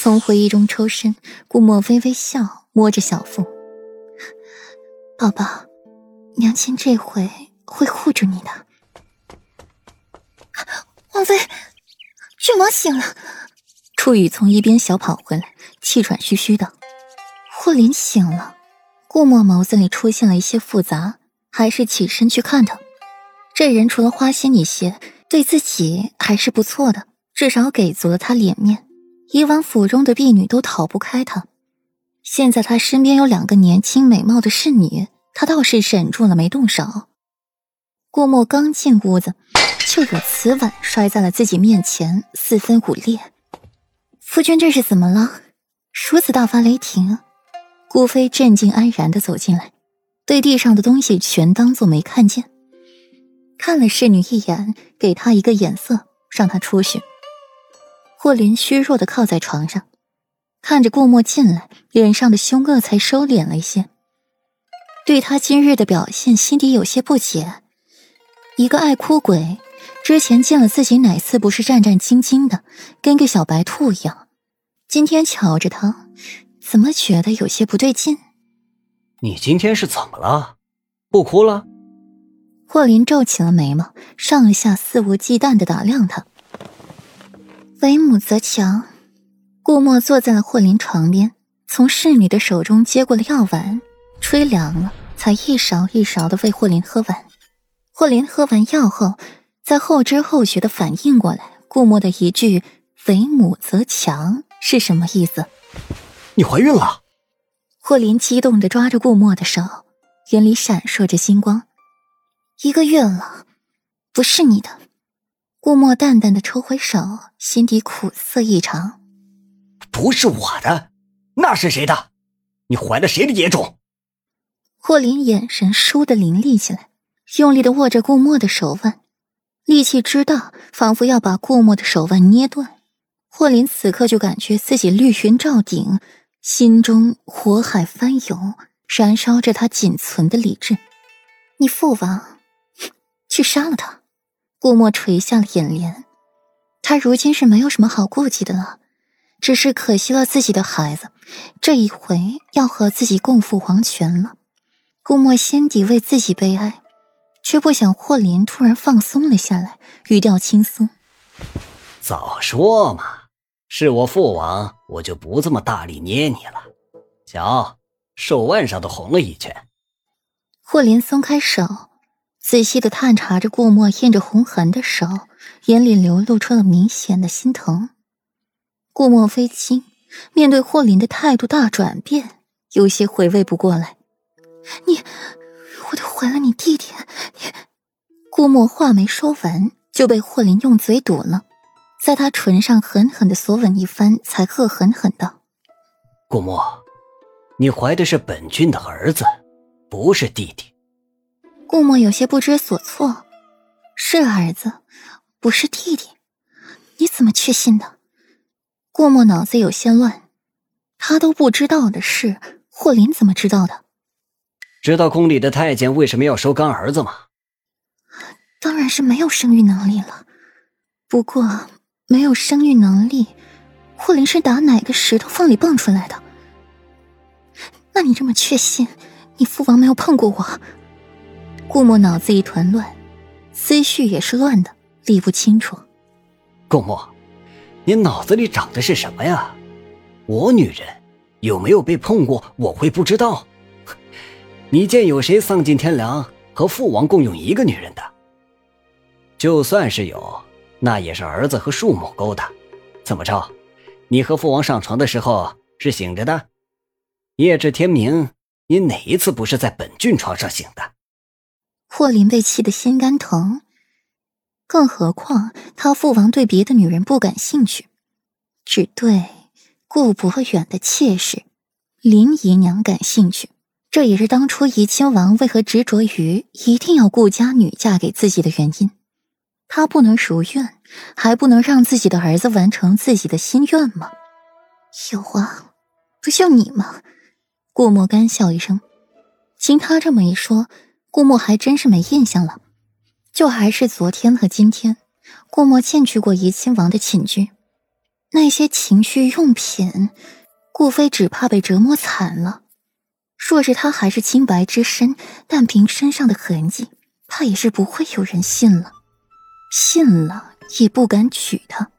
从回忆中抽身，顾墨微微笑，摸着小腹：“宝宝，娘亲这回会护住你的。”王妃，郡王醒了。初雨从一边小跑回来，气喘吁吁的。霍林醒了，顾墨眸子里出现了一些复杂，还是起身去看他。这人除了花心一些，对自己还是不错的，至少给足了他脸面。以往府中的婢女都逃不开他，现在他身边有两个年轻美貌的侍女，他倒是忍住了没动手。顾墨刚进屋子，就有瓷碗摔在了自己面前，四分五裂。夫君这是怎么了？如此大发雷霆？顾飞镇静安然的走进来，对地上的东西全当做没看见。看了侍女一眼，给她一个眼色，让她出去。霍林虚弱的靠在床上，看着顾墨进来，脸上的凶恶才收敛了一些。对他今日的表现，心底有些不解。一个爱哭鬼，之前见了自己哪次不是战战兢兢的，跟个小白兔一样？今天瞧着他，怎么觉得有些不对劲？你今天是怎么了？不哭了？霍林皱起了眉毛，上下肆无忌惮的打量他。为母则强。顾墨坐在了霍林床边，从侍女的手中接过了药丸，吹凉了，才一勺一勺的喂霍林喝完。霍林喝完药后，在后知后觉的反应过来，顾墨的一句“为母则强”是什么意思？你怀孕了？霍林激动的抓着顾墨的手，眼里闪烁着星光。一个月了，不是你的。顾墨淡淡的抽回手，心底苦涩异常。不是我的，那是谁的？你怀了谁的野种？霍林眼神倏地凌厉起来，用力的握着顾墨的手腕，力气之大，仿佛要把顾墨的手腕捏断。霍林此刻就感觉自己绿云罩顶，心中火海翻涌，燃烧着他仅存的理智。你父王。去杀了他！顾墨垂下了眼帘，他如今是没有什么好顾忌的了，只是可惜了自己的孩子，这一回要和自己共赴黄泉了。顾墨心底为自己悲哀，却不想霍林突然放松了下来，语调轻松：“早说嘛，是我父王，我就不这么大力捏你了。瞧，手腕上都红了一圈。”霍林松开手。仔细的探查着顾墨印着红痕的手，眼里流露出了明显的心疼。顾墨飞惊，面对霍林的态度大转变，有些回味不过来。你，我都怀了你弟弟，顾墨话没说完，就被霍林用嘴堵了，在他唇上狠狠的索吻一番，才恶狠狠道：“顾墨，你怀的是本君的儿子，不是弟弟。”顾墨有些不知所措，是儿子，不是弟弟，你怎么确信的？顾墨脑子有些乱，他都不知道的事，霍林怎么知道的？知道宫里的太监为什么要收干儿子吗？当然是没有生育能力了。不过没有生育能力，霍林是打哪个石头缝里蹦出来的？那你这么确信，你父王没有碰过我？顾墨脑子一团乱，思绪也是乱的，理不清楚。顾墨，你脑子里长的是什么呀？我女人有没有被碰过，我会不知道？你见有谁丧尽天良和父王共用一个女人的？就算是有，那也是儿子和庶母勾的。怎么着？你和父王上床的时候是醒着的？夜至天明，你哪一次不是在本郡床上醒的？霍林被气得心肝疼，更何况他父王对别的女人不感兴趣，只对顾博远的妾室林姨娘感兴趣。这也是当初怡亲王为何执着于一定要顾家女嫁给自己的原因。他不能如愿，还不能让自己的儿子完成自己的心愿吗？有啊，不就你吗？顾墨干笑一声，经他这么一说。顾墨还真是没印象了，就还是昨天和今天，顾墨进去过怡亲王的寝居。那些情趣用品，顾飞只怕被折磨惨了。若是他还是清白之身，但凭身上的痕迹，怕也是不会有人信了。信了也不敢娶她。